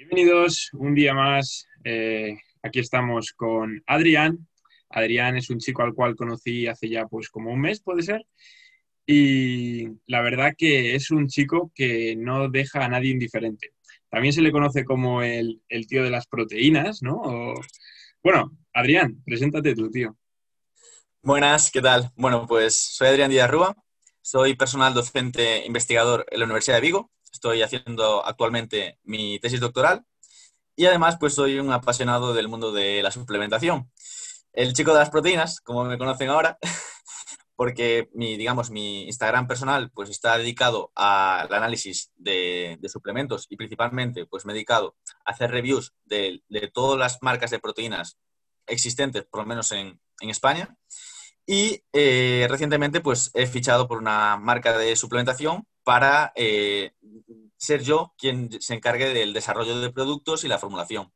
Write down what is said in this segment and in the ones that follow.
Bienvenidos un día más. Eh, aquí estamos con Adrián. Adrián es un chico al cual conocí hace ya pues como un mes, puede ser. Y la verdad que es un chico que no deja a nadie indiferente. También se le conoce como el, tío de las proteínas, ¿no? Bueno, Adrián, preséntate tú, tío. Buenas, ¿qué tal? Bueno, pues soy Adrián Díaz Rúa, soy personal docente investigador en la Universidad de Vigo Estoy haciendo actualmente mi tesis doctoral y además pues soy un apasionado del mundo de la suplementación. El chico de las proteínas, como me conocen ahora, porque mi, digamos, mi Instagram personal pues está dedicado al análisis de, suplementos y principalmente pues me he dedicado a hacer reviews de, todas las marcas de proteínas existentes, por lo menos en, España. Y eh, recientemente pues he fichado por una marca de suplementación para eh, ser yo quien se encargue del desarrollo de productos y la formulación.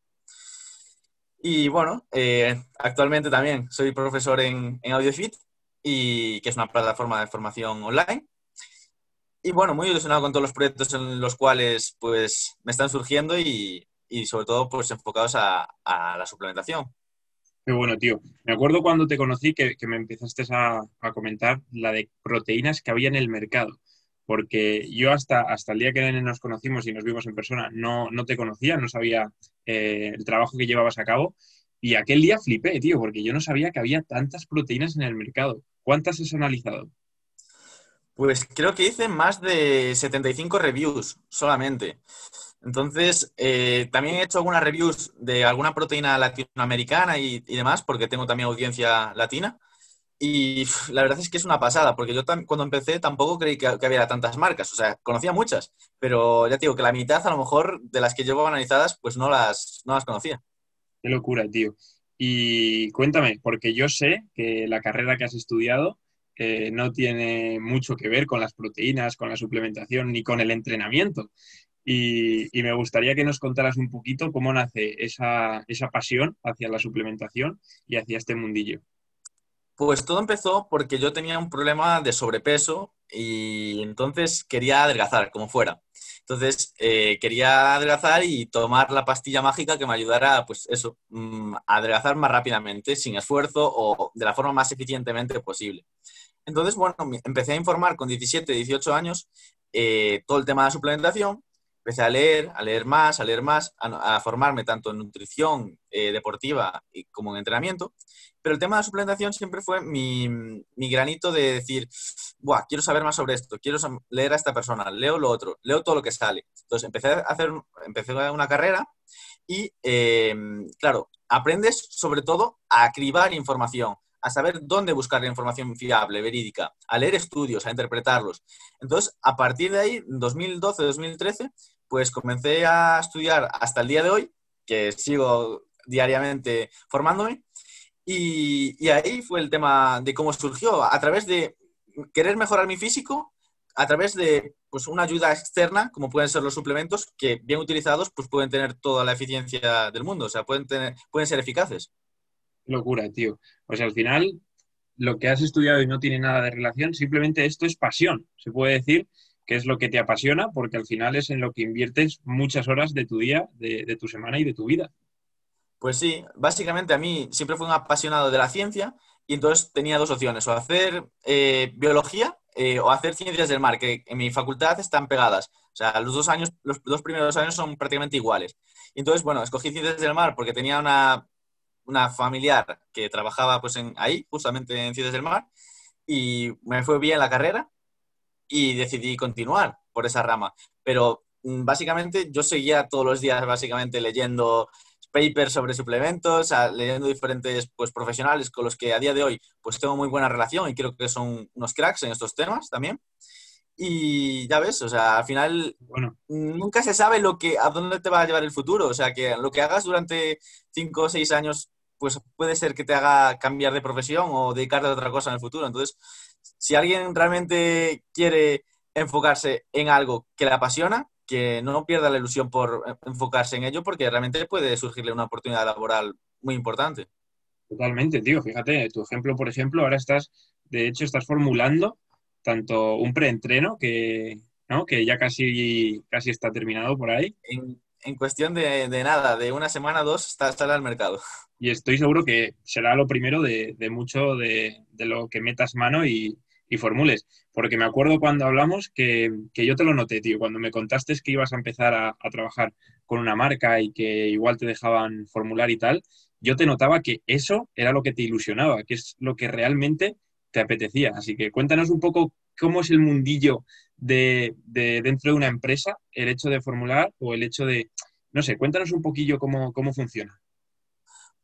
Y bueno, eh, actualmente también soy profesor en, AudioFit, y, que es una plataforma de formación online. Y bueno, muy ilusionado con todos los proyectos en los cuales pues me están surgiendo y, y sobre todo pues enfocados a, a, la suplementación. Qué bueno, tío. Me acuerdo cuando te conocí que, que me empezaste a, comentar la de proteínas que había en el mercado porque yo hasta, hasta el día que nos conocimos y nos vimos en persona no, no te conocía, no sabía eh, el trabajo que llevabas a cabo. Y aquel día flipé, tío, porque yo no sabía que había tantas proteínas en el mercado. ¿Cuántas has analizado? Pues creo que hice más de 75 reviews solamente. Entonces, eh, también he hecho algunas reviews de alguna proteína latinoamericana y, y demás, porque tengo también audiencia latina. Y la verdad es que es una pasada, porque yo cuando empecé tampoco creí que, había tantas marcas, o sea, conocía muchas, pero ya te digo que la mitad a lo mejor de las que llevo analizadas, pues no las, no las conocía. Qué locura, tío. Y cuéntame, porque yo sé que la carrera que has estudiado eh, no tiene mucho que ver con las proteínas, con la suplementación, ni con el entrenamiento. Y, y, me gustaría que nos contaras un poquito cómo nace esa, esa pasión hacia la suplementación y hacia este mundillo. Pues todo empezó porque yo tenía un problema de sobrepeso y entonces quería adelgazar, como fuera. Entonces eh, quería adelgazar y tomar la pastilla mágica que me ayudara, pues eso, mm, a adelgazar más rápidamente, sin esfuerzo o de la forma más eficientemente posible. Entonces, bueno, empecé a informar con 17, 18 años eh, todo el tema de la suplementación. Empecé a leer, a leer más, a leer más, a, formarme tanto en nutrición eh, deportiva como en entrenamiento. Pero el tema de la suplementación siempre fue mi, mi granito de decir, Buah, quiero saber más sobre esto, quiero leer a esta persona, leo lo otro, leo todo lo que sale. Entonces empecé a hacer, empecé una carrera y, em, claro, aprendes sobre todo a cribar información, a saber dónde buscar la información fiable, verídica, a leer estudios, a interpretarlos. Entonces, a partir de ahí, 2012, 2013, pues comencé a estudiar hasta el día de hoy, que sigo diariamente formándome, y, ahí fue el tema de cómo surgió, a través de querer mejorar mi físico, a través de pues, una ayuda externa, como pueden ser los suplementos, que bien utilizados pues, pueden tener toda la eficiencia del mundo, o sea, pueden, tener, pueden ser eficaces. Locura, tío. Pues al final, lo que has estudiado y no tiene nada de relación, simplemente esto es pasión. Se puede decir que es lo que te apasiona, porque al final es en lo que inviertes muchas horas de tu día, de tu semana y de tu vida. Pues sí, básicamente a mí siempre fui un apasionado de la ciencia y entonces tenía dos opciones, o hacer eh, biología eh, o hacer ciencias del mar, que en mi facultad están pegadas. O sea, los dos años, los dos primeros años son prácticamente iguales. Y entonces, bueno, escogí ciencias del mar porque tenía una, una familiar que trabajaba pues en, ahí, justamente en ciencias del mar, y me fue bien la carrera y decidí continuar por esa rama. Pero mm, básicamente yo seguía todos los días básicamente leyendo papers sobre suplementos, leyendo diferentes pues, profesionales con los que a día de hoy pues tengo muy buena relación y creo que son unos cracks en estos temas también. Y ya ves, o sea, al final bueno. nunca se sabe lo que, a dónde te va a llevar el futuro. O sea, que lo que hagas durante cinco o seis años, pues puede ser que te haga cambiar de profesión o dedicarte a otra cosa en el futuro. Entonces, si alguien realmente quiere enfocarse en algo que le apasiona, que no pierda la ilusión por enfocarse en ello porque realmente puede surgirle una oportunidad laboral muy importante. Totalmente, tío. Fíjate, tu ejemplo, por ejemplo, ahora estás, de hecho, estás formulando tanto un preentreno que, ¿no? que ya casi, casi está terminado por ahí. En, en cuestión de, nada, de una semana o dos, está, sale al mercado. Y estoy seguro que será lo primero de, mucho de, lo que metas mano y, formules. Porque me acuerdo cuando hablamos que, yo te lo noté, tío, cuando me contaste que ibas a empezar a, a, trabajar con una marca y que igual te dejaban formular y tal, yo te notaba que eso era lo que te ilusionaba, que es lo que realmente te apetecía. Así que cuéntanos un poco cómo es el mundillo de, dentro de una empresa, el hecho de formular o el hecho de, no sé, cuéntanos un poquillo cómo, cómo funciona.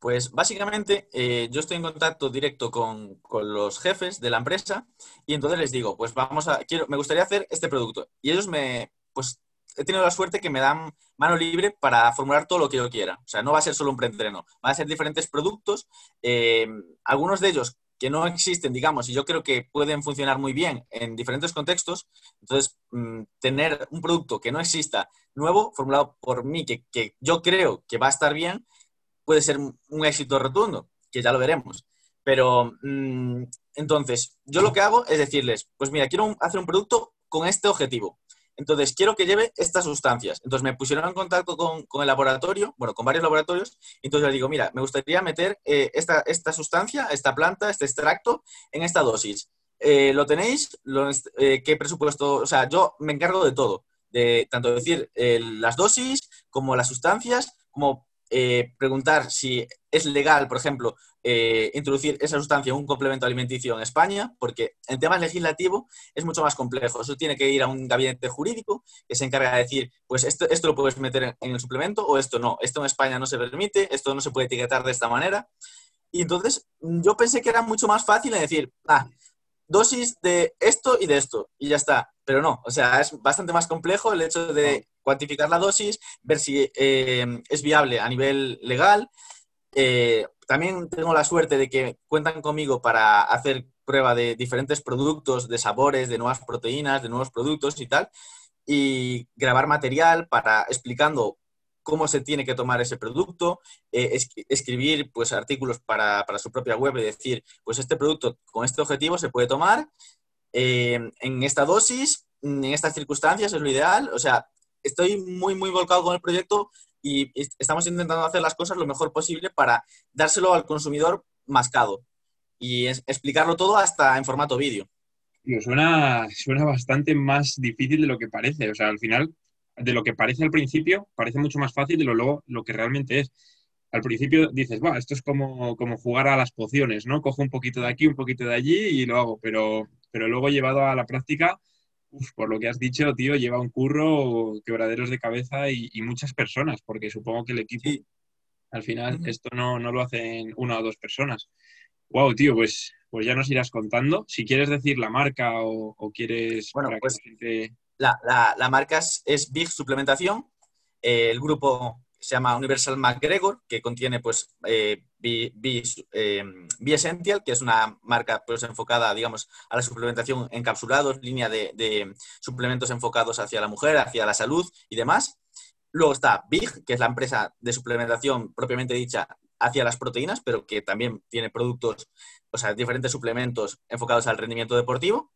Pues básicamente eh, yo estoy en contacto directo con, con, los jefes de la empresa y entonces les digo, pues vamos a, quiero, me gustaría hacer este producto. Y ellos me, pues he tenido la suerte que me dan mano libre para formular todo lo que yo quiera. O sea, no va a ser solo un preentreno, van a ser diferentes productos, eh, algunos de ellos que no existen, digamos, y yo creo que pueden funcionar muy bien en diferentes contextos. Entonces, mm, tener un producto que no exista nuevo, formulado por mí, que, yo creo que va a estar bien, puede ser un éxito rotundo, que ya lo veremos. Pero, mm, entonces, yo lo que hago es decirles, pues mira, quiero hacer un producto con este objetivo. Entonces, quiero que lleve estas sustancias. Entonces, me pusieron en contacto con, el laboratorio, bueno, con varios laboratorios, entonces les digo, mira, me gustaría meter eh, esta, esta, sustancia, esta planta, este extracto, en esta dosis. Eh, ¿Lo tenéis? Eh, ¿Qué presupuesto? O sea, yo me encargo de todo, de tanto decir las dosis como las sustancias, como eh, preguntar si es legal, por ejemplo, eh, introducir esa sustancia en un complemento alimenticio en España, porque en temas legislativo es mucho más complejo. Eso tiene que ir a un gabinete jurídico que se encarga de decir, pues esto, esto lo puedes meter en, en el suplemento o esto no. Esto en España no se permite, esto no se puede etiquetar de esta manera. Y entonces yo pensé que era mucho más fácil decir, ah, dosis de esto y de esto, y ya está. Pero no, o sea, es bastante más complejo el hecho de cuantificar la dosis, ver si eh, es viable a nivel legal. Eh, también tengo la suerte de que cuentan conmigo para hacer prueba de diferentes productos, de sabores, de nuevas proteínas, de nuevos productos y tal, y grabar material para explicando cómo se tiene que tomar ese producto, eh, escribir pues, artículos para, su propia web y decir, pues este producto con este objetivo se puede tomar en esta dosis, en estas circunstancias, es lo ideal. O sea, estoy muy, muy volcado con el proyecto y estamos intentando hacer las cosas lo mejor posible para dárselo al consumidor mascado y explicarlo todo hasta en formato vídeo. Suena, suena bastante más difícil de lo que parece. O sea, al final, de lo que parece al principio, parece mucho más fácil de lo, luego, lo que realmente es. Al principio dices, bueno, esto es como, como jugar a las pociones, ¿no? Cojo un poquito de aquí, un poquito de allí y lo hago, pero, pero luego llevado a la práctica por lo que has dicho, tío, lleva un curro, quebraderos de cabeza y, muchas personas, porque supongo que el equipo, al final, esto no, lo hacen una o dos personas. Wow, tío, pues, pues ya nos irás contando. Si quieres decir la marca o, quieres... Bueno, pues la, la, marca es, Big Suplementación. el grupo se llama Universal McGregor, que contiene pues eh, eh Essential, que es una marca pues enfocada, digamos, a la suplementación encapsulados, línea de, suplementos enfocados hacia la mujer, hacia la salud y demás. Luego está Big, que es la empresa de suplementación propiamente dicha hacia las proteínas, pero que también tiene productos, o sea, diferentes suplementos enfocados al rendimiento deportivo.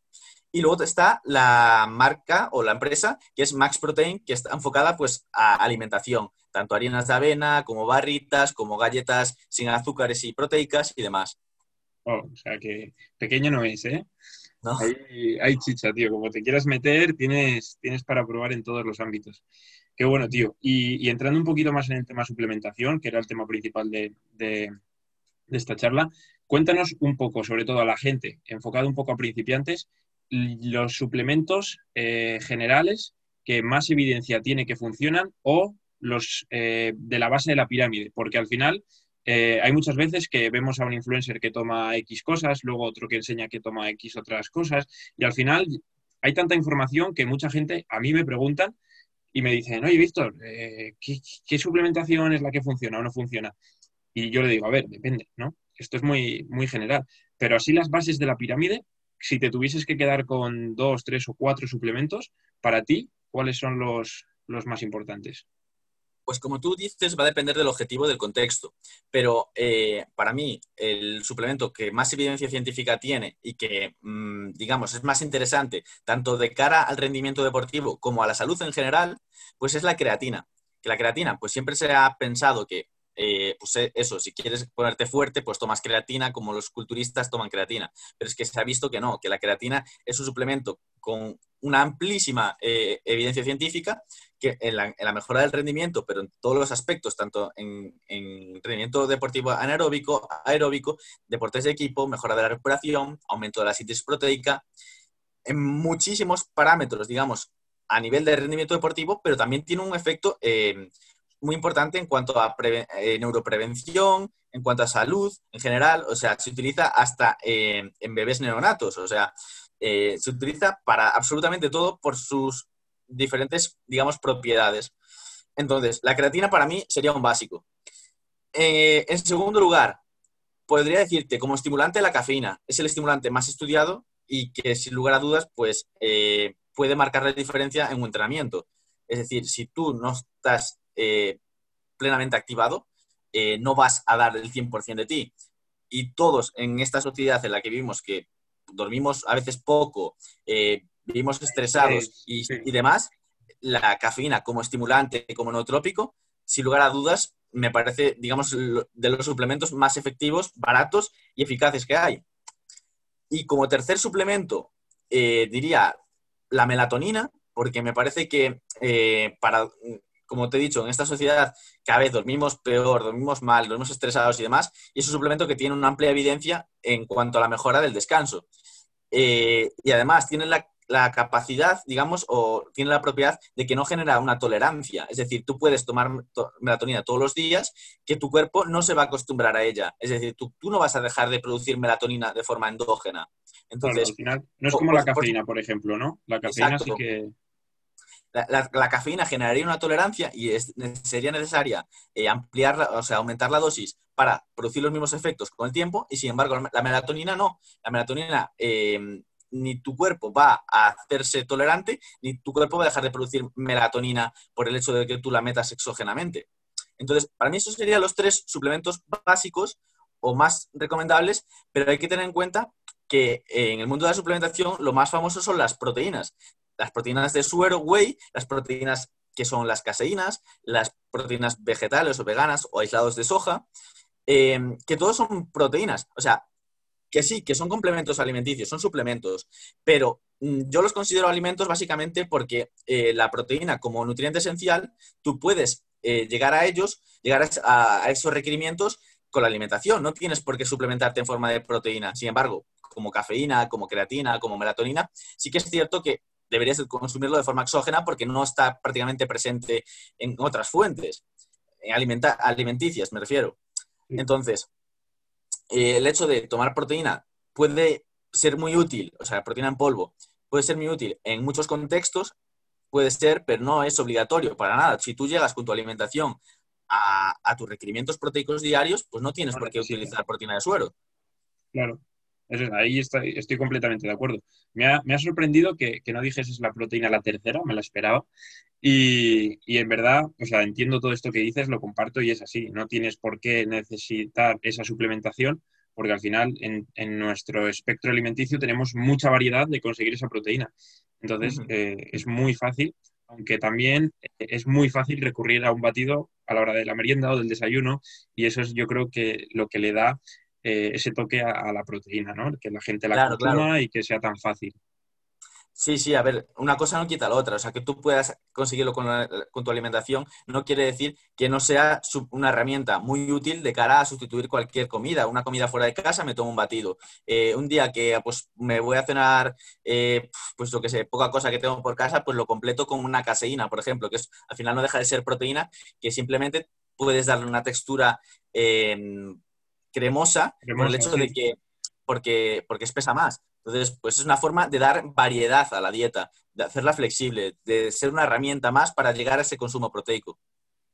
Y luego está la marca o la empresa que es Max Protein, que está enfocada pues a alimentación, tanto harinas de avena como barritas, como galletas sin azúcares y proteicas y demás. Oh, o sea que pequeño no es, ¿eh? Hay, chicha, tío. Como te quieras meter, tienes, tienes para probar en todos los ámbitos. Qué bueno, tío. Y, entrando un poquito más en el tema suplementación, que era el tema principal de, esta charla, cuéntanos un poco, sobre todo a la gente, enfocado un poco a principiantes, los suplementos eh, generales que más evidencia tiene que funcionan o los eh, de la base de la pirámide, porque al final eh, hay muchas veces que vemos a un influencer que toma X cosas, luego otro que enseña que toma X otras cosas, y al final hay tanta información que mucha gente a mí me preguntan y me dicen, oye, Víctor, eh, ¿qué, suplementación es la que funciona o no funciona? Y yo le digo, a ver, depende, ¿no? Esto es muy, muy general. Pero así las bases de la pirámide, si te tuvieses que quedar con dos, tres o cuatro suplementos, para ti, ¿cuáles son los, los más importantes? Pues como tú dices, va a depender del objetivo del contexto. Pero eh, para mí, el suplemento que más evidencia científica tiene y que, mm, digamos, es más interesante tanto de cara al rendimiento deportivo como a la salud en general, pues es la creatina. Que la creatina, pues siempre se ha pensado que eh, pues eh, eso, si quieres ponerte fuerte, pues tomas creatina como los culturistas toman creatina. Pero es que se ha visto que no, que la creatina es un suplemento con una amplísima eh, evidencia científica que en la, mejora del rendimiento, pero en todos los aspectos, tanto en, rendimiento deportivo anaeróbico, aeróbico, deportes de equipo, mejora de la recuperación, aumento de la síntesis proteica, en muchísimos parámetros, digamos, a nivel de rendimiento deportivo, pero también tiene un efecto muy importante en cuanto a eh, neuroprevención, en cuanto a salud en general, o sea, se utiliza hasta eh, en bebés neonatos, o sea, eh, se utiliza para absolutamente todo por sus diferentes, digamos, propiedades. Entonces, la creatina para mí sería un básico. en segundo lugar, podría decirte, como estimulante, la cafeína es el estimulante más estudiado y que, sin lugar a dudas, pues puede marcar la diferencia en un entrenamiento. Es decir, si tú no estás eh, plenamente activado, eh, no vas a dar el 100% de ti. Y todos en esta sociedad en la que vivimos, que dormimos a veces poco, eh, vivimos estresados y, demás, la cafeína como estimulante, como nootrópico, sin lugar a dudas, me parece, digamos, de los suplementos más efectivos, baratos y eficaces que hay. Y como tercer suplemento, diría la melatonina, porque me parece que para como te he dicho, en esta sociedad cada vez dormimos peor, dormimos mal, dormimos estresados y demás, y es un suplemento que tiene una amplia evidencia en cuanto a la mejora del descanso. Eh, y además tiene la, capacidad, digamos, o tiene la propiedad de que no genera una tolerancia. Es decir, tú puedes tomar melatonina todos los días, que tu cuerpo no se va a acostumbrar a ella. Es decir, tú, no vas a dejar de producir melatonina de forma endógena. Entonces, al final, no es como la cafeína, por, ejemplo, ¿no? La cafeína sí que la, cafeína generaría una tolerancia y sería necesaria eh, ampliar, o sea, aumentar la dosis para producir los mismos efectos con el tiempo y sin embargo la, melatonina no. La melatonina em, ni tu cuerpo va a hacerse tolerante ni tu cuerpo va a dejar de producir melatonina por el hecho de que tú la metas exógenamente. Entonces, para mí esos serían los tres suplementos básicos o más recomendables, pero hay que tener en cuenta que en el mundo de la suplementación lo más famoso son las proteínas las proteínas de suero, whey, las proteínas que son las caseínas, las proteínas vegetales o veganas o aislados de soja, em, que todos son proteínas. O sea, que sí, que son complementos alimenticios, son suplementos, pero mm, yo los considero alimentos básicamente porque eh, la proteína como nutriente esencial, tú puedes eh, llegar a ellos, llegar a, esos requerimientos con la alimentación. No tienes por qué suplementarte en forma de proteína. Sin embargo, como cafeína, como creatina, como melatonina, sí que es cierto que deberías consumirlo de forma exógena porque no está prácticamente presente en otras fuentes, en alimenticias me refiero. Entonces, eh, el hecho de tomar proteína puede ser muy útil, o sea, proteína en polvo, puede ser muy útil en muchos contextos, puede ser, pero no es obligatorio para nada. Si tú llegas con tu alimentación a, tus requerimientos proteicos diarios, pues no tienes por qué utilizar proteína de suero. Claro ahí estoy, estoy, completamente de acuerdo. Me ha, me ha sorprendido que, que, no dijeses la proteína la tercera, me la esperaba. Y, y, en verdad, o sea, entiendo todo esto que dices, lo comparto y es así. No tienes por qué necesitar esa suplementación, porque al final en, en nuestro espectro alimenticio tenemos mucha variedad de conseguir esa proteína. Entonces, eh, es muy fácil, aunque también es muy fácil recurrir a un batido a la hora de la merienda o del desayuno, y eso es yo creo que lo que le da eh, ese toque a, la proteína, ¿no? Que la gente la consuma y que sea tan fácil. Sí, sí, a ver, una cosa no quita la otra. O sea, que tú puedas conseguirlo con, tu alimentación no quiere decir que no sea una herramienta muy útil de cara a sustituir cualquier comida. Una comida fuera de casa me tomo un batido. Eh, un día que pues, me voy a cenar, eh, pues lo que sé, poca cosa que tengo por casa, pues lo completo con una caseína, por ejemplo, que es, al final no deja de ser proteína, que simplemente puedes darle una textura cremosa, por el hecho de que, porque, porque espesa más. Entonces, pues es una forma de dar variedad a la dieta, de hacerla flexible, de ser una herramienta más para llegar a ese consumo proteico.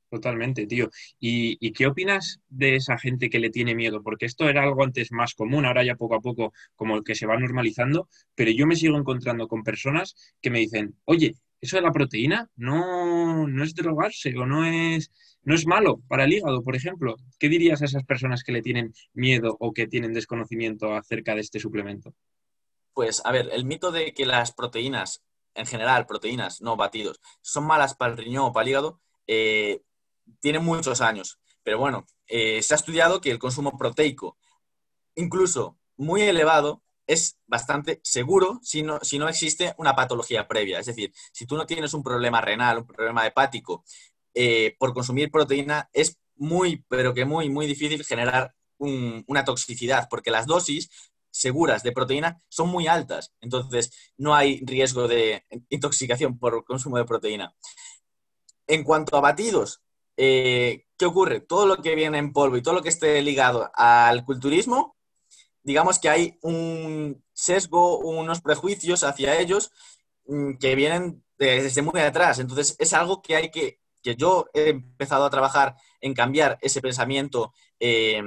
Totalmente, tío. ¿Y, qué opinas de esa gente que le tiene miedo? Porque esto era algo antes más común, ahora ya poco a poco como que se va normalizando, pero yo me sigo encontrando con personas que me dicen, oye, eso de la proteína no, no es drogarse o no es no es malo para el hígado, por ejemplo. ¿Qué dirías a esas personas que le tienen miedo o que tienen desconocimiento acerca de este suplemento? Pues, a ver, el mito de que las proteínas, en general, proteínas, no batidos, son malas para el riñón o para el hígado, eh, tiene muchos años. Pero bueno, eh, se ha estudiado que el consumo proteico, incluso muy elevado, es bastante seguro si no, si no existe una patología previa. Es decir, si tú no tienes un problema renal, un problema hepático, eh, por consumir proteína es muy, pero que muy, muy difícil generar una toxicidad, porque las dosis seguras de proteína son muy altas. Entonces, no hay riesgo de intoxicación por consumo de proteína. En cuanto a batidos, eh, ¿qué ocurre? Todo lo que viene en polvo y todo lo que esté ligado al culturismo, digamos que hay un sesgo, unos prejuicios hacia ellos mm, que vienen desde muy atrás. Entonces, es algo que hay que, que yo he empezado a trabajar en cambiar ese pensamiento eh,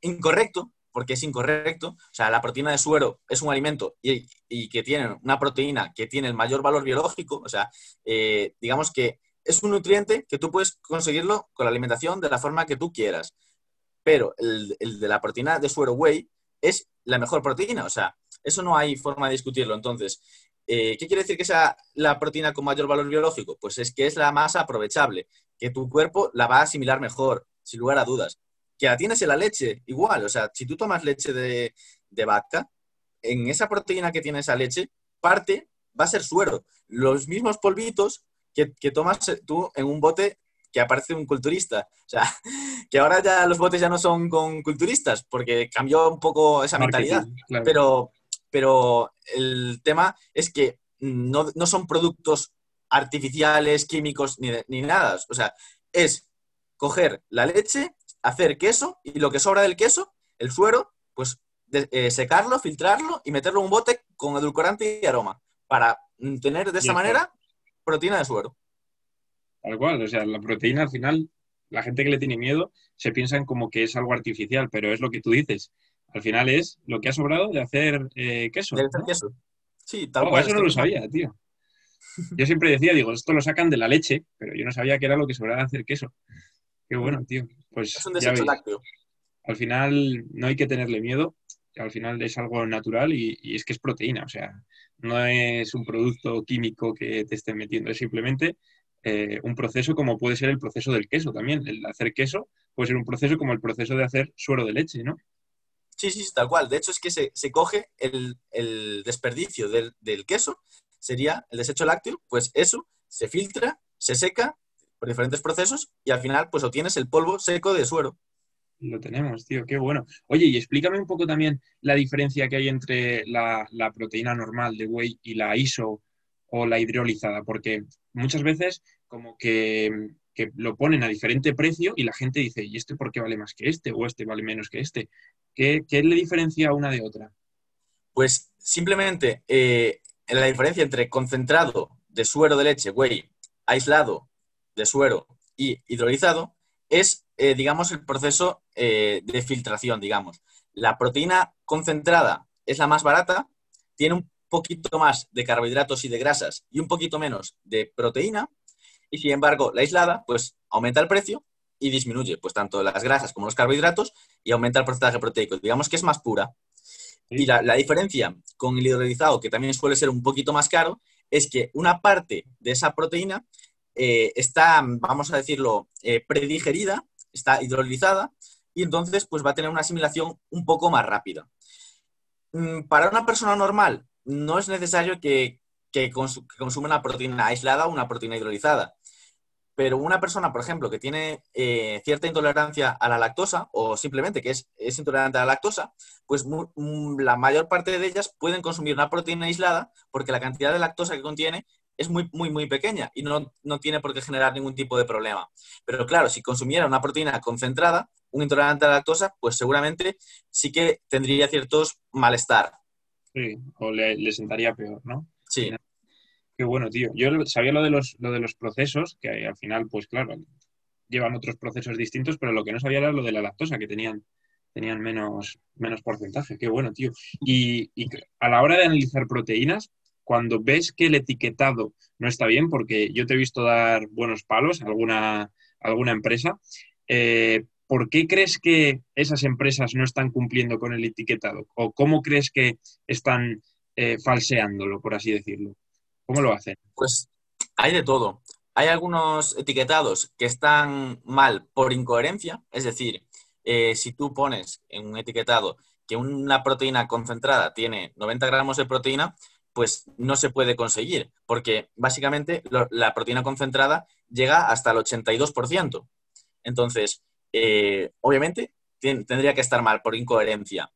incorrecto, porque es incorrecto. O sea, la proteína de suero es un alimento y, que tiene una proteína que tiene el mayor valor biológico. O sea, eh, digamos que es un nutriente que tú puedes conseguirlo con la alimentación de la forma que tú quieras. Pero el, de la proteína de suero whey es la mejor proteína. O sea, eso no hay forma de discutirlo. Entonces, eh, ¿qué quiere decir que sea la proteína con mayor valor biológico? Pues es que es la más aprovechable, que tu cuerpo la va a asimilar mejor, sin lugar a dudas que la tienes en la leche, igual. O sea, si tú tomas leche de, vaca, en esa proteína que tiene esa leche, parte va a ser suero. Los mismos polvitos que, tomas tú en un bote que aparece un culturista. O sea, que ahora ya los botes ya no son con culturistas, porque cambió un poco esa mentalidad. Pero, pero el tema es que no, son productos artificiales, químicos, ni, ni nada. O sea, es coger la leche, hacer queso y lo que sobra del queso, el suero, pues eh, secarlo, filtrarlo y meterlo en un bote con edulcorante y aroma para tener de esa manera proteína de suero. Tal cual, o sea, la proteína al final, la gente que le tiene miedo se piensan como que es algo artificial, pero es lo que tú dices. Al final es lo que ha sobrado de hacer eh, queso. De hacer queso. Sí, tal oh, cual. Eso no lo sabía, tío. Yo siempre decía, digo, esto lo sacan de la leche, pero yo no sabía que era lo que sobraba de hacer queso. Qué bueno, tío. Pues es un desecho lácteo. Al final no hay que tenerle miedo, al final es algo natural y, es que es proteína, o sea, no es un producto químico que te estén metiendo, es simplemente eh, un proceso como puede ser el proceso del queso también. El hacer queso puede ser un proceso como el proceso de hacer suero de leche, ¿no? Sí, sí, tal cual. De hecho, es que se, coge el, desperdicio del, del, queso, sería el desecho lácteo, pues eso se filtra, se seca por diferentes procesos y al final pues obtienes el polvo seco de suero. Lo tenemos, tío, qué bueno. Oye, y explícame un poco también la diferencia que hay entre la, proteína normal de whey y la ISO o la hidrolizada, porque muchas veces como que, lo ponen a diferente precio y la gente dice, ¿y este por qué vale más que este? ¿O este vale menos que este? ¿Qué, le diferencia una de otra? Pues simplemente eh, la diferencia entre concentrado de suero de leche, whey, aislado de suero y hidrolizado es, eh, digamos, el proceso eh, de filtración, digamos. La proteína concentrada es la más barata, tiene un poquito más de carbohidratos y de grasas y un poquito menos de proteína, y sin embargo, la aislada, pues aumenta el precio y disminuye, pues tanto las grasas como los carbohidratos y aumenta el porcentaje proteico. Digamos que es más pura. Y la, la, diferencia con el hidrolizado, que también suele ser un poquito más caro, es que una parte de esa proteína eh, está, vamos a decirlo, eh, predigerida, está hidrolizada y entonces pues va a tener una asimilación un poco más rápida. Mm, para una persona normal no es necesario que, consuma una proteína aislada o una proteína hidrolizada. Pero una persona, por ejemplo, que tiene eh, cierta intolerancia a la lactosa o simplemente que es, es intolerante a la lactosa, pues mm, la mayor parte de ellas pueden consumir una proteína aislada porque la cantidad de lactosa que contiene es muy, muy, muy pequeña y no, tiene por qué generar ningún tipo de problema. Pero claro, si consumiera una proteína concentrada, un intolerante a la lactosa, pues seguramente sí que tendría ciertos malestar. Sí, o le, sentaría peor, ¿no? Sí. Qué bueno, tío. Yo sabía lo de los, lo de los procesos, que al final, pues claro, llevan otros procesos distintos, pero lo que no sabía era lo de la lactosa, que tenían, tenían menos, menos porcentaje. Qué bueno, tío. y a la hora de analizar proteínas, cuando ves que el etiquetado no está bien, porque yo te he visto dar buenos palos a alguna, alguna empresa, eh, ¿por qué crees que esas empresas no están cumpliendo con el etiquetado? ¿O cómo crees que están eh, falseándolo, por así decirlo? ¿Cómo lo hacen? Pues hay de todo. hay algunos etiquetados que están mal por incoherencia, es decir, eh, si tú pones en un etiquetado que una proteína concentrada tiene 90 gramos de proteína, pues no se puede conseguir, porque básicamente la proteína concentrada llega hasta el 82%. Entonces, eh, obviamente, tendría que estar mal por incoherencia.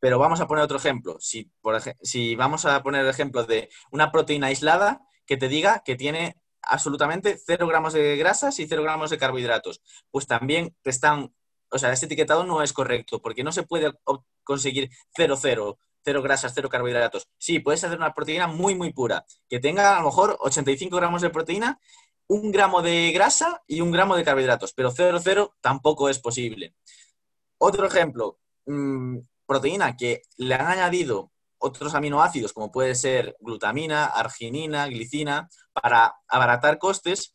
Pero vamos a poner otro ejemplo. Si, por si vamos a poner el ejemplo de una proteína aislada que te diga que tiene absolutamente 0 gramos de grasas y 0 gramos de carbohidratos, pues también te están o sea, este etiquetado no es correcto, porque no se puede conseguir 0, 0, 0 grasas, 0 carbohidratos. Sí, puedes hacer una proteína muy, muy pura, que tenga a lo mejor 85 gramos de proteína, un gramo de grasa y un gramo de carbohidratos, pero 0, 0 tampoco es posible. Otro ejemplo, mmm, proteína que le han añadido otros aminoácidos, como puede ser glutamina, arginina, glicina, para abaratar costes,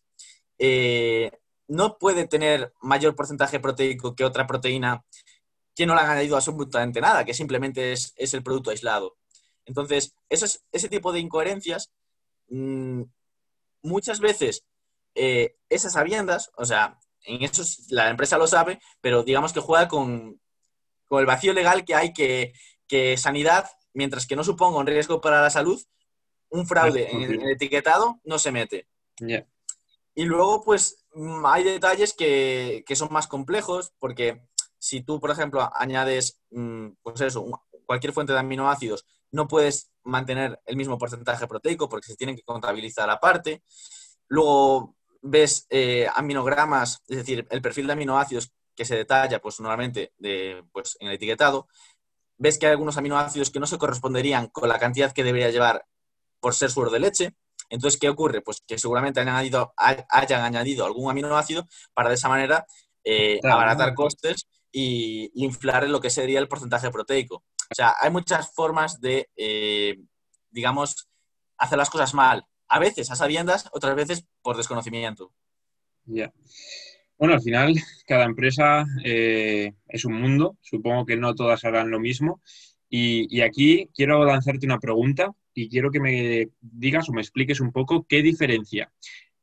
eh, no puede tener mayor porcentaje proteico que otra proteína que no le han añadido absolutamente nada, que simplemente es, el producto aislado. Entonces, ese tipo de incoherencias, mm, muchas veces eh, esas sabiendas, o sea, en eso la empresa lo sabe, pero digamos que juega con, el vacío legal que hay que, sanidad, mientras que no suponga un riesgo para la salud, un fraude en el, etiquetado no se mete. Y luego, pues, mm, hay detalles que, son más complejos, porque si tú, por ejemplo, añades, mm, pues eso, cualquier fuente de aminoácidos, no puedes mantener el mismo porcentaje proteico porque se tienen que contabilizar aparte. Luego ves eh, aminogramas, es decir, el perfil de aminoácidos que se detalla, pues normalmente de, pues, en el etiquetado. Ves que hay algunos aminoácidos que no se corresponderían con la cantidad que debería llevar por ser suero de leche. Entonces, ¿qué ocurre? Pues que seguramente hayan añadido, hayan añadido algún aminoácido para de esa manera eh, abaratar costes y, inflar lo que sería el porcentaje proteico. O sea, hay muchas formas de, eh, digamos, hacer las cosas mal. A veces a sabiendas, otras veces por desconocimiento. Ya. Bueno, al final, cada empresa eh, es un mundo. Supongo que no todas harán lo mismo. y, aquí quiero lanzarte una pregunta y quiero que me digas o me expliques un poco qué diferencia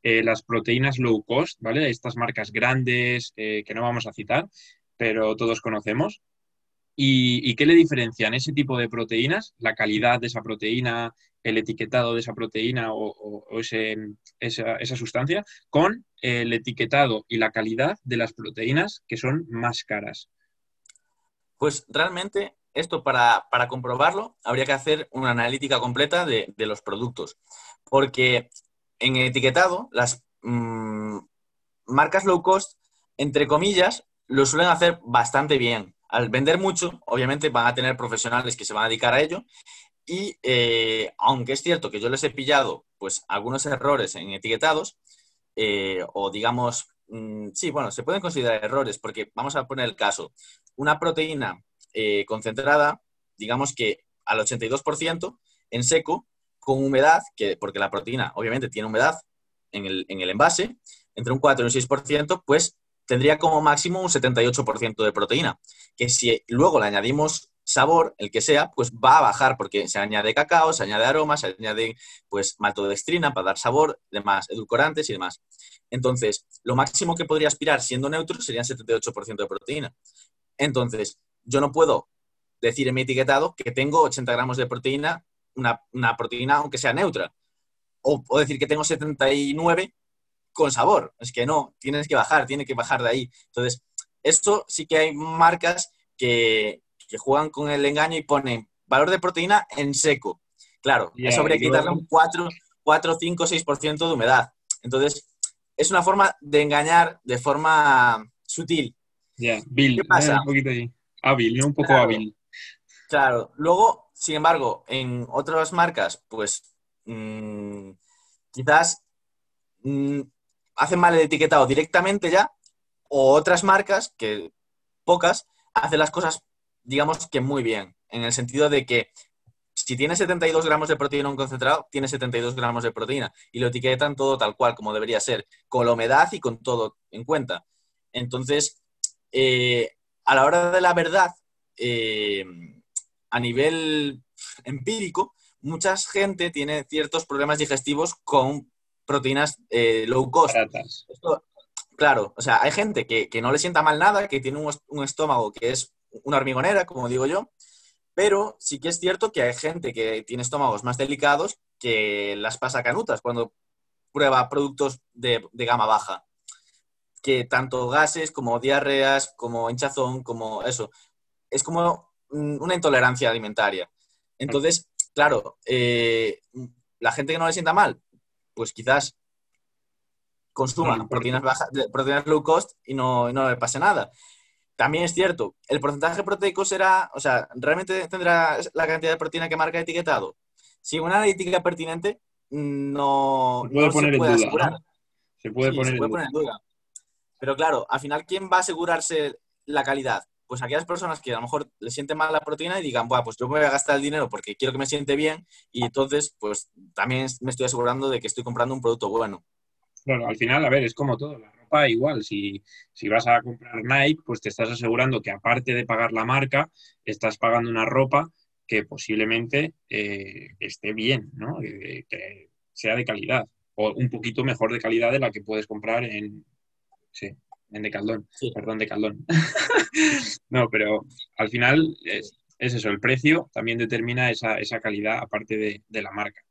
eh, las proteínas low cost, ¿vale? Estas marcas grandes eh, que no vamos a citar, pero todos conocemos. Y, qué le diferencian ese tipo de proteínas, la calidad de esa proteína, el etiquetado de esa proteína o, esa, esa, sustancia, con el etiquetado y la calidad de las proteínas que son más caras? Pues realmente esto para, comprobarlo habría que hacer una analítica completa de, los productos, porque en etiquetado las mm, marcas low cost, entre comillas, lo suelen hacer bastante bien. Al vender mucho, obviamente van a tener profesionales que se van a dedicar a ello y eh, aunque es cierto que yo les he pillado pues algunos errores en etiquetados, eh, o digamos, mm, sí, bueno, se pueden considerar errores porque vamos a poner el caso, una proteína eh, concentrada, digamos que al 82% en seco, con humedad, que, porque la proteína obviamente tiene humedad en el, envase, entre un 4 y un 6%, pues tendría como máximo un 78% de proteína, que si luego le añadimos sabor, el que sea, pues va a bajar porque se añade cacao, se añade aroma, se añade pues maltodextrina para dar sabor, demás, edulcorantes y demás. Entonces, lo máximo que podría aspirar siendo neutro serían 78% de proteína. Entonces, yo no puedo decir en mi etiquetado que tengo 80 gramos de proteína, una, proteína aunque sea neutra. O, decir que tengo 79 con sabor. Es que no, tienes que bajar, tiene que bajar de ahí. Entonces, esto sí que hay marcas que, juegan con el engaño y ponen valor de proteína en seco. Claro, eso habría que quitarle un 4, 4, 5, 6% de humedad. Entonces, es una forma de engañar de forma sutil. Ya, Bill, ¿qué pasa? Un poquito ahí hábil, un poco hábil. Claro, luego, sin embargo, en otras marcas, pues mm, quizás mm, hacen mal el etiquetado directamente ya, o otras marcas, que pocas, hacen las cosas, digamos que muy bien, en el sentido de que si tiene 72 gramos de proteína un concentrado, tiene 72 gramos de proteína y lo etiquetan todo tal cual, como debería ser, con la humedad y con todo en cuenta. Entonces, eh, a la hora de la verdad, eh, a nivel empírico, mucha gente tiene ciertos problemas digestivos con proteínas eh, low cost. claro, o sea, hay gente que, no le sienta mal nada, que tiene un, estómago que es una hormigonera, como digo yo, pero sí que es cierto que hay gente que tiene estómagos más delicados que las pasa canutas cuando prueba productos de, de gama baja. Que tanto gases como diarreas, como hinchazón, como eso. Es como una intolerancia alimentaria. Entonces, claro, eh, la gente que no le sienta mal, pues quizás consuma proteínas, bajas, proteínas low cost y no, no le pase nada. También es cierto, el porcentaje proteico será, o sea, ¿realmente tendrá la cantidad de proteína que marca etiquetado? Si una analítica pertinente, no, se puede poner en duda. Se puede, poner, en duda. Pero claro, al final, ¿quién va a asegurarse la calidad? pues aquellas personas que a lo mejor le sienten mal la proteína y digan, bueno, pues yo me voy a gastar el dinero porque quiero que me siente bien y entonces, pues también me estoy asegurando de que estoy comprando un producto bueno. Bueno, al final, a ver, es como todo, la ropa igual, si, vas a comprar Nike, pues te estás asegurando que aparte de pagar la marca, estás pagando una ropa que posiblemente eh, esté bien, ¿no? que sea de calidad o un poquito mejor de calidad de la que puedes comprar en, sí, en Decaldón, perdón, Decaldón. no, pero al final es, eso, el precio también determina esa, calidad aparte de, la marca.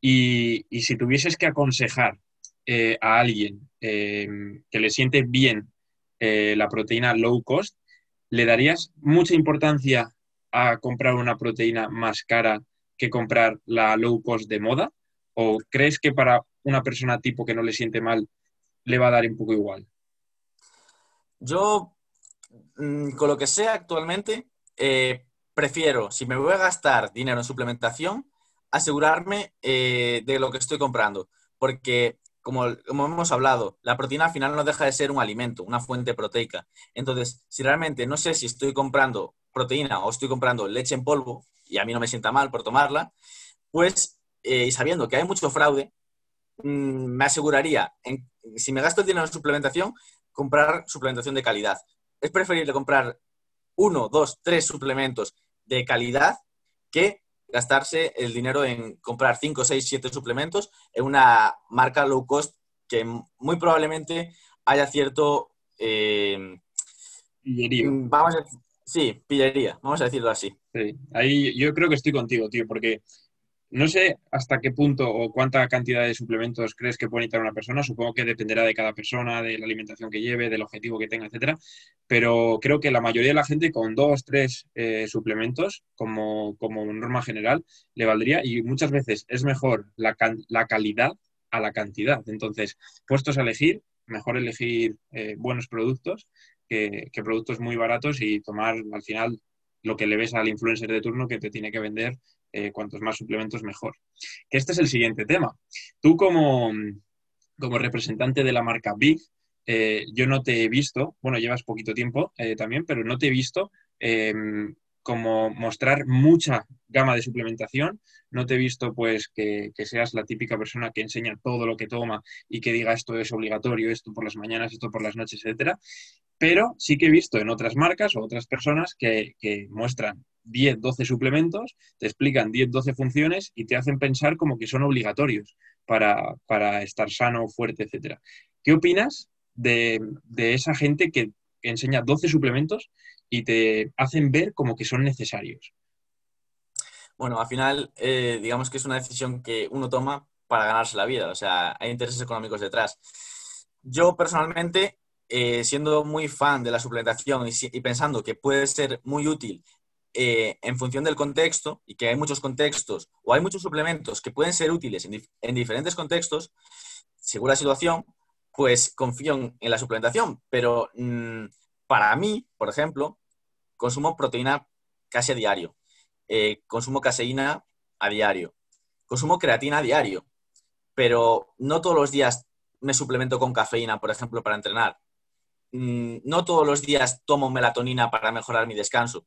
Y, si tuvieses que aconsejar eh, a alguien eh, que le siente bien eh, la proteína low cost, ¿le darías mucha importancia a comprar una proteína más cara que comprar la low cost de moda? ¿O crees que para una persona tipo que no le siente mal le va a dar un poco igual? Yo, mm, con lo que sea actualmente, prefiero, si me voy a gastar dinero en suplementación, asegurarme de lo que estoy comprando. Porque, como, hemos hablado, la proteína al final no deja de ser un alimento, una fuente proteica. Entonces, si realmente no sé si estoy comprando proteína o estoy comprando leche en polvo, y a mí no me sienta mal por tomarla, pues, eh, y sabiendo que hay mucho fraude, mm, me aseguraría, si me gasto el dinero en suplementación, comprar suplementación de calidad. Es preferible comprar uno, dos, tres suplementos de calidad que gastarse el dinero en comprar cinco, seis, siete suplementos en una marca low cost que muy probablemente haya cierto... Eh, pillería. Vamos a, sí, pillería, vamos a decirlo así. Sí, ahí yo creo que estoy contigo, tío, porque no sé hasta qué punto o cuánta cantidad de suplementos crees que puede necesitar una persona. Supongo que dependerá de cada persona, de la alimentación que lleve, del objetivo que tenga, etcétera. Pero creo que la mayoría de la gente con dos, tres eh, suplementos, como, como norma general, le valdría. Y muchas veces es mejor la, calidad a la cantidad. Entonces, puestos a elegir, mejor elegir eh, buenos productos que, que productos muy baratos y tomar al final lo que le ves al influencer de turno que te tiene que vender eh, cuantos más suplementos mejor. Que este es el siguiente tema. Tú como, como representante de la marca Big, eh, yo no te he visto, bueno, llevas poquito tiempo eh, también, pero no te he visto em, como mostrar mucha gama de suplementación. No te he visto pues que, seas la típica persona que enseña todo lo que toma y que diga esto es obligatorio, esto por las mañanas, esto por las noches, etcétera. Pero sí que he visto en otras marcas o otras personas que muestran 10, 12 suplementos, te explican 10, 12 funciones y te hacen pensar como que son obligatorios para, estar sano, fuerte, etc. ¿Qué opinas de, esa gente que, enseña 12 suplementos y te hacen ver como que son necesarios? Bueno, al final, eh, digamos que es una decisión que uno toma para ganarse la vida, o sea, hay intereses económicos detrás. Yo personalmente, eh, siendo muy fan de la suplementación y, pensando que puede ser muy útil eh, en función del contexto y que hay muchos contextos o hay muchos suplementos que pueden ser útiles en, diferentes contextos, según la situación, pues confío en, la suplementación. Pero mm, para mí, por ejemplo, consumo proteína casi a diario, eh, consumo caseína a diario, consumo creatina a diario, pero no todos los días me suplemento con cafeína, por ejemplo, para entrenar. Mm, no todos los días tomo melatonina para mejorar mi descanso.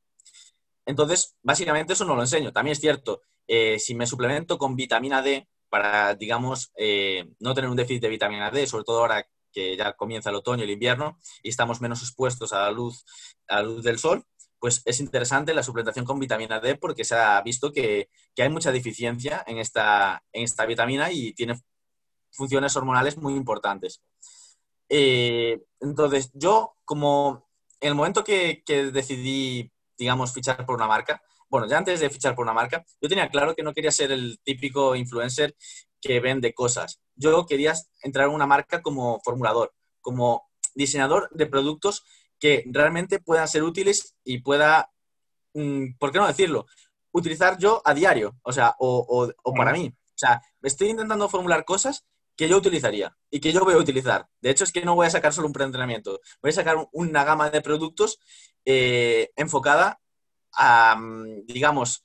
Entonces, básicamente eso no lo enseño. También es cierto, eh, si me suplemento con vitamina D para, digamos, eh, no tener un déficit de vitamina D, sobre todo ahora que ya comienza el otoño y el invierno y estamos menos expuestos a la luz, a la luz del sol, pues es interesante la suplementación con vitamina D porque se ha visto que, hay mucha deficiencia en esta, en esta vitamina y tiene funciones hormonales muy importantes. Eh, entonces, yo como en el momento que, que, decidí, digamos, fichar por una marca, bueno, ya antes de fichar por una marca, yo tenía claro que no quería ser el típico influencer que vende cosas. Yo quería entrar en una marca como formulador, como diseñador de productos que realmente puedan ser útiles y pueda, mm, ¿por qué no decirlo? Utilizar yo a diario, o sea, o, o, para mí. O sea, estoy intentando formular cosas que yo utilizaría y que yo voy a utilizar. De hecho, es que no voy a sacar solo un preentrenamiento, voy a sacar una gama de productos eh, enfocada a, digamos,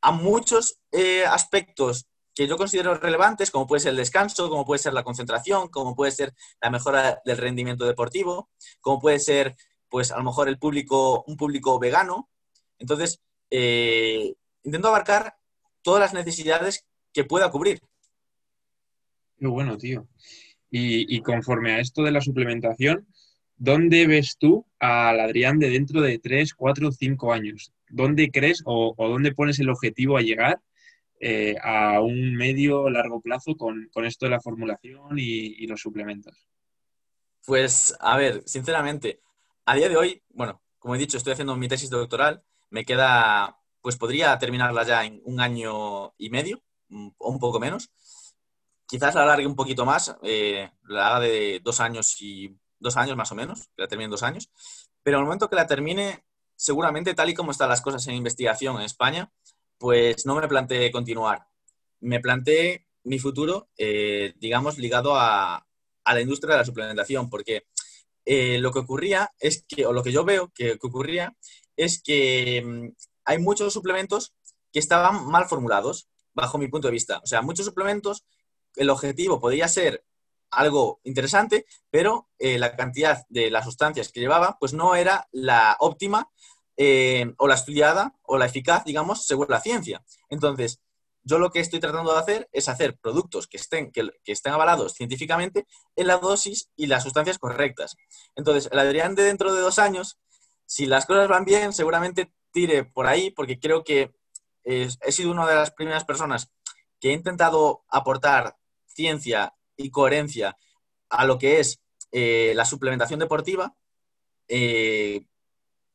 a muchos eh, aspectos que yo considero relevantes, como puede ser el descanso, como puede ser la concentración, como puede ser la mejora del rendimiento deportivo, como puede ser, pues, a lo mejor el público, un público vegano. Entonces, eh, intento abarcar todas las necesidades que pueda cubrir. Qué bueno, tío. Y, conforme a esto de la suplementación, ¿dónde ves tú al Adrián de dentro de 3, 4, 5 años? ¿Dónde crees o, dónde pones el objetivo a llegar eh, a un medio largo plazo con, esto de la formulación y, los suplementos? Pues, a ver, sinceramente, a día de hoy, bueno, como he dicho, estoy haciendo mi tesis doctoral, me queda, pues podría terminarla ya en un año y medio, o un poco menos. Quizás la alargue un poquito más, eh, la haga de dos años y dos años más o menos, que la termine dos años. Pero en el momento que la termine, seguramente tal y como están las cosas en investigación en España, pues no me planteé continuar. Me planteé mi futuro, eh, digamos, ligado a, la industria de la suplementación, porque eh, lo que ocurría es que, o lo que yo veo que, ocurría, es que mm, hay muchos suplementos que estaban mal formulados, bajo mi punto de vista. O sea, muchos suplementos, el objetivo podría ser algo interesante, pero eh, la cantidad de las sustancias que llevaba, pues no era la óptima eh, o la estudiada o la eficaz, digamos, según la ciencia. Entonces, yo lo que estoy tratando de hacer es hacer productos que estén, que, estén avalados científicamente en la dosis y las sustancias correctas. Entonces, el Adrián de dentro de dos años, si las cosas van bien, seguramente tire por ahí, porque creo que he sido una de las primeras personas que he intentado aportar ciencia y coherencia a lo que es eh, la suplementación deportiva, eh,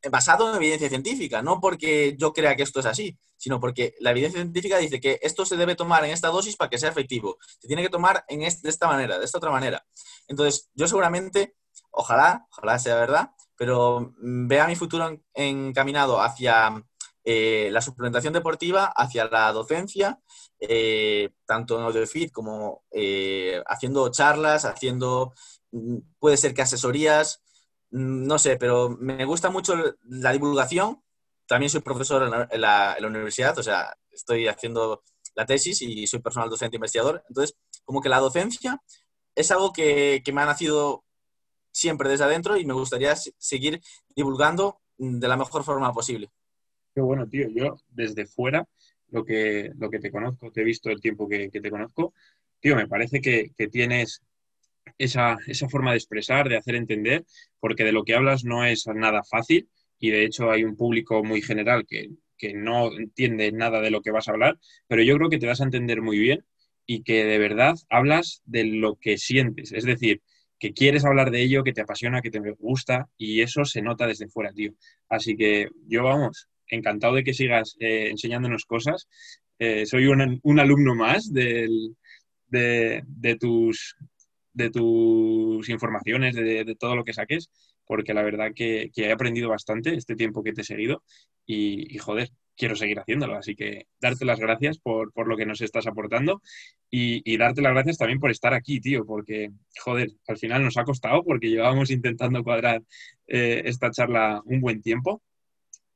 basado en evidencia científica, no porque yo crea que esto es así, sino porque la evidencia científica dice que esto se debe tomar en esta dosis para que sea efectivo. Se tiene que tomar en de esta manera, de esta otra manera. Entonces, yo seguramente, ojalá, ojalá sea verdad, pero mm, vea mi futuro encaminado hacia eh, la suplementación deportiva, hacia la docencia, eh, tanto en AudioFit como eh, haciendo charlas, haciendo, mm, puede ser que asesorías, Mm, no sé, pero me gusta mucho la divulgación. También soy profesor en la, universidad, o sea, estoy haciendo la tesis y soy personal docente investigador. Entonces, como que la docencia es algo que, me ha nacido siempre desde adentro y me gustaría seguir divulgando de la mejor forma posible. Qué bueno, tío. Yo desde fuera, lo que, lo que te conozco, te he visto el tiempo que, te conozco, tío, me parece que, que tienes esa, forma de expresar, de hacer entender, porque de lo que hablas no es nada fácil y de hecho hay un público muy general que, no entiende nada de lo que vas a hablar, pero yo creo que te vas a entender muy bien y que de verdad hablas de lo que sientes, es decir, que quieres hablar de ello, que te apasiona, que te gusta y eso se nota desde fuera, tío. Así que yo, vamos, encantado de que sigas eh, enseñándonos cosas. Eh, soy un, alumno más de, tus informaciones, de, todo lo que saques, porque la verdad que, he aprendido bastante este tiempo que te he seguido y, joder, quiero seguir haciéndolo. Así que darte las gracias por, lo que nos estás aportando y, darte las gracias también por estar aquí, tío, porque, joder, al final nos ha costado porque llevábamos intentando cuadrar eh, esta charla un buen tiempo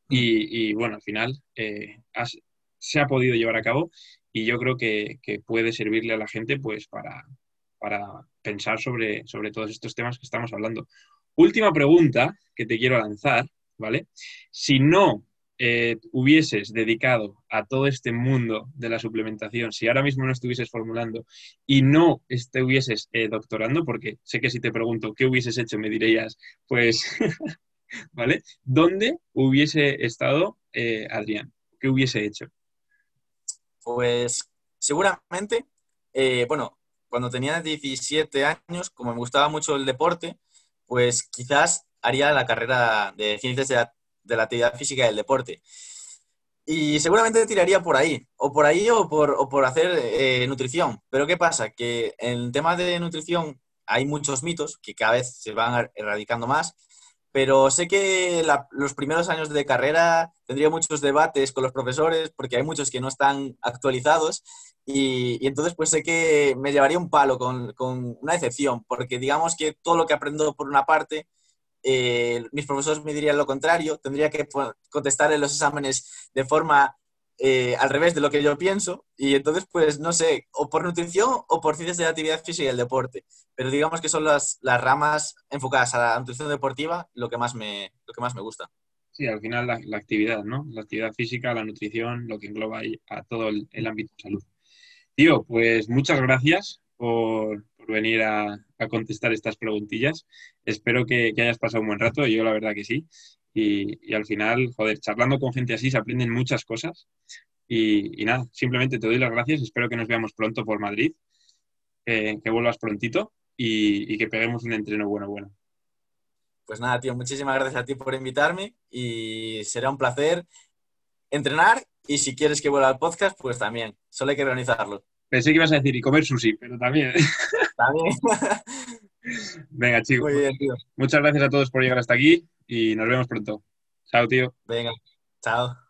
y, bueno, al final eh, se ha podido llevar a cabo y yo creo que, que puede servirle a la gente pues para, para pensar sobre, sobre todos estos temas que estamos hablando. Última pregunta que te quiero lanzar, ¿vale? Si no eh, hubieses dedicado a todo este mundo de la suplementación, si ahora mismo no estuvieses formulando y no estuvieses eh, doctorando, porque sé que si te pregunto qué hubieses hecho, me dirías, pues, ¿vale? ¿Dónde hubiese estado eh, Adrián? ¿Qué hubiese hecho? Pues seguramente, bueno, cuando tenía 17 años, como me gustaba mucho el deporte, pues quizás haría la carrera de ciencias de la, actividad física y del deporte. Y seguramente tiraría por ahí, o por ahí o por, hacer eh, nutrición. Pero ¿qué pasa? Que en el tema de nutrición hay muchos mitos que cada vez se van erradicando más, pero sé que los primeros años de carrera tendría muchos debates con los profesores porque hay muchos que no están actualizados y, entonces pues sé que me llevaría un palo con, con, una decepción porque digamos que todo lo que aprendo por una parte eh, mis profesores me dirían lo contrario, tendría que contestar en los exámenes de forma eh, al revés de lo que yo pienso y entonces pues no sé, o por nutrición o por ciencias de la actividad física y el deporte, pero digamos que son las, las ramas enfocadas a la nutrición deportiva lo que más me, lo que más me gusta. Sí, al final la, actividad, ¿no? La actividad física, la nutrición, lo que engloba a todo el, el ámbito de salud. Tío, pues muchas gracias por, venir a, contestar estas preguntillas. Espero que, hayas pasado un buen rato, yo la verdad que sí. Y, al final, joder, charlando con gente así se aprenden muchas cosas. Y, nada, simplemente te doy las gracias. Espero que nos veamos pronto por Madrid, que vuelvas prontito y, que peguemos un entreno bueno, bueno. Pues nada, tío, muchísimas gracias a ti por invitarme y será un placer entrenar y si quieres que vuelva al podcast, pues también. Solo hay que organizarlo. Pensé que ibas a decir y comer sushi, pero también. También. Venga, chicos. Muchas gracias a todos por llegar hasta aquí y nos vemos pronto. Chao, tío. Venga, chao.